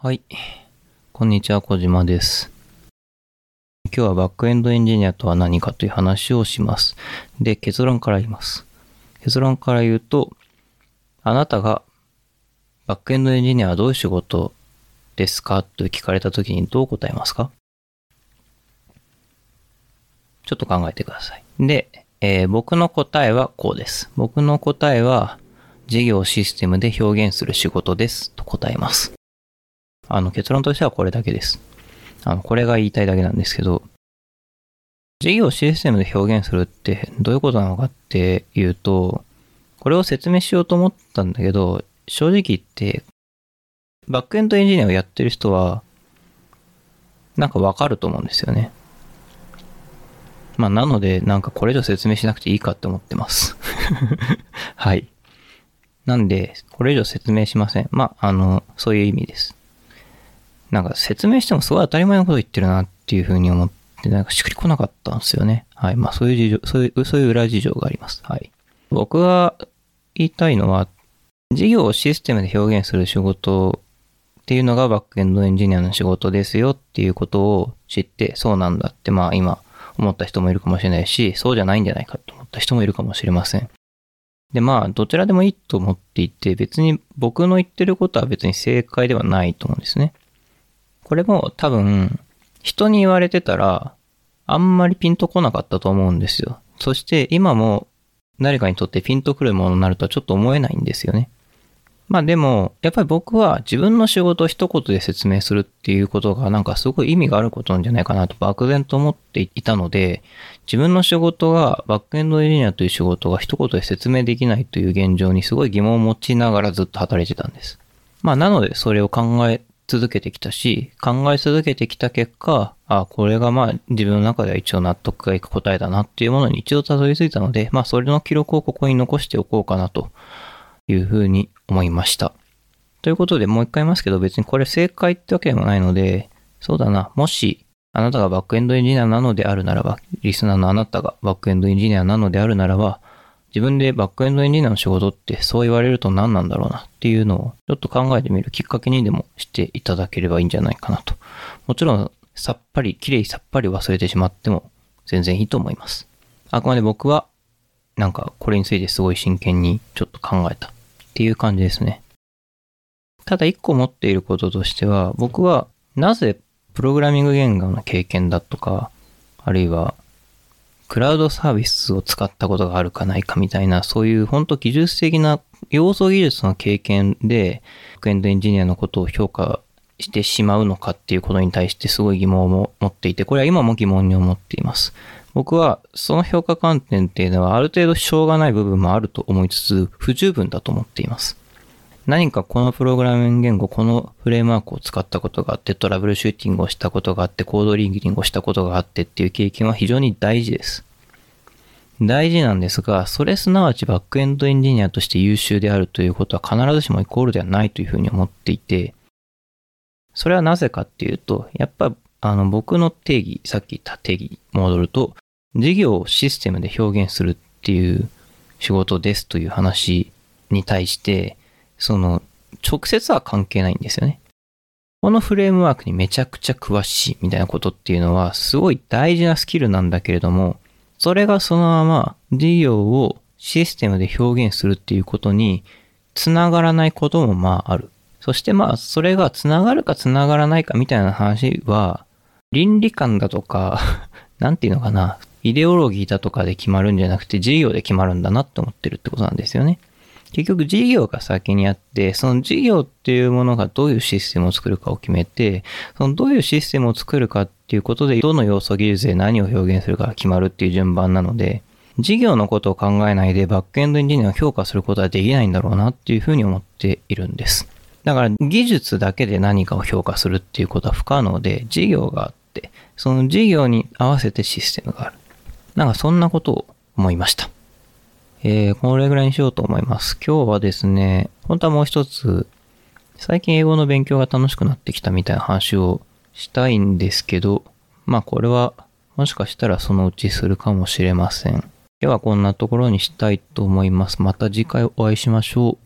はい。こんにちは、小島です。今日はバックエンドエンジニアとは何かという話をします。で、結論から言います。結論から言うと、あなたがバックエンドエンジニアはどういう仕事ですかと聞かれたときにどう答えますか？ちょっと考えてください。で、えー僕の答えはこうです。僕の答えは、事業システムで表現する仕事ですと答えます。あの結論としてはこれだけです。あの、これが言いたいだけなんですけど、事業システムで表現するってどういうことなのかっていうと、これを説明しようと思ったんだけど、正直言って、バックエンドエンジニアをやってる人は、なんかわかると思うんですよね。まあ、なので、なんかこれ以上説明しなくていいかって思ってます。はい。なんで、これ以上説明しません。まあ、あの、そういう意味です。なんか説明してもすごい当たり前のこと言ってるなっていうふうに思って、なんかしっくりこなかったんですよね。はい。まあそういう事情、そういう、そういう裏事情があります。はい。僕が言いたいのは、事業をシステムで表現する仕事っていうのがバックエンドエンジニアの仕事ですよっていうことを知って、そうなんだってまあ今思った人もいるかもしれないし、そうじゃないんじゃないかと思った人もいるかもしれません。でまあ、どちらでもいいと思っていて、別に僕の言ってることは別に正解ではないと思うんですね。これも多分、人に言われてたら、あんまりピンとこなかったと思うんですよ。そして今も誰かにとってピンとくるものになるとはちょっと思えないんですよね。まあでも、やっぱり僕は自分の仕事を一言で説明するっていうことがなんかすごい意味があることなんじゃないかなと漠然と思っていたので、自分の仕事がバックエンドエンジニアという仕事が一言で説明できないという現状にすごい疑問を持ちながらずっと働いてたんです。まあなのでそれを考え続けてきたし、考え続けてきた結果、あこれがまあ自分の中では一応納得がいく答えだなっていうものに一応たどり着いたので、まあそれの記録をここに残しておこうかなというふうに思いました。ということでもう一回言いますけど別にこれ正解ってわけでもないので、そうだな、もしあなたがバックエンドエンジニアなのであるならば、リスナーのあなたがバックエンドエンジニアなのであるならば、自分でバックエンドエンジニアの仕事ってそう言われると何なんだろうなっていうのをちょっと考えてみるきっかけにでもしていただければいいんじゃないかなと。もちろんさっぱり、きれいさっぱり忘れてしまっても全然いいと思います。あくまで僕はなんかこれについてすごい真剣にちょっと考えたっていう感じですね。ただ一個持っていることとしては、僕はなぜプログラミング言語の経験だとか、あるいはクラウドサービスを使ったことがあるかないかみたいな、そういう本当技術的な要素技術の経験で、バックエンドエンジニアのことを評価してしまうのかっていうことに対してすごい疑問を持っていて、これは今も疑問に思っています。僕はその評価観点っていうのはある程度しょうがない部分もあると思いつつ、不十分だと思っています。何かこのプログラミング言語、このフレームワークを使ったことがあって、トラブルシューティングをしたことがあって、コードリンキングをしたことがあってっていう経験は非常に大事です。大事なんですが、それすなわちバックエンドエンジニアとして優秀であるということは必ずしもイコールではないというふうに思っていて、それはなぜかっていうと、やっぱあの僕の定義、さっき言った定義戻ると、事業をシステムで表現するっていう仕事ですという話に対して、その直接は関係ないんですよね。このフレームワークにめちゃくちゃ詳しいみたいなことっていうのはすごい大事なスキルなんだけれども、それがそのまま事業をシステムで表現するっていうことにつながらないこともまあある。そしてまあそれがつながるかつながらないかみたいな話は倫理観だとか なんていうのかなイデオロギーだとかで決まるんじゃなくて事業で決まるんだなって思ってるってことなんですよね。結局事業が先にあって、その事業っていうものがどういうシステムを作るかを決めて、そのどういうシステムを作るかっていうことで、どの要素技術で何を表現するかが決まるっていう順番なので、事業のことを考えないでバックエンドエンジニアを評価することはできないんだろうなっていうふうに思っているんです。だから技術だけで何かを評価するっていうことは不可能で、事業があって、その事業に合わせてシステムがある。なんかそんなことを思いました。えー、これぐらいにしようと思います。今日はですね、本当はもう一つ、最近英語の勉強が楽しくなってきたみたいな話をしたいんですけど、まあこれはもしかしたらそのうちするかもしれません。今日はこんなところにしたいと思います。また次回お会いしましょう。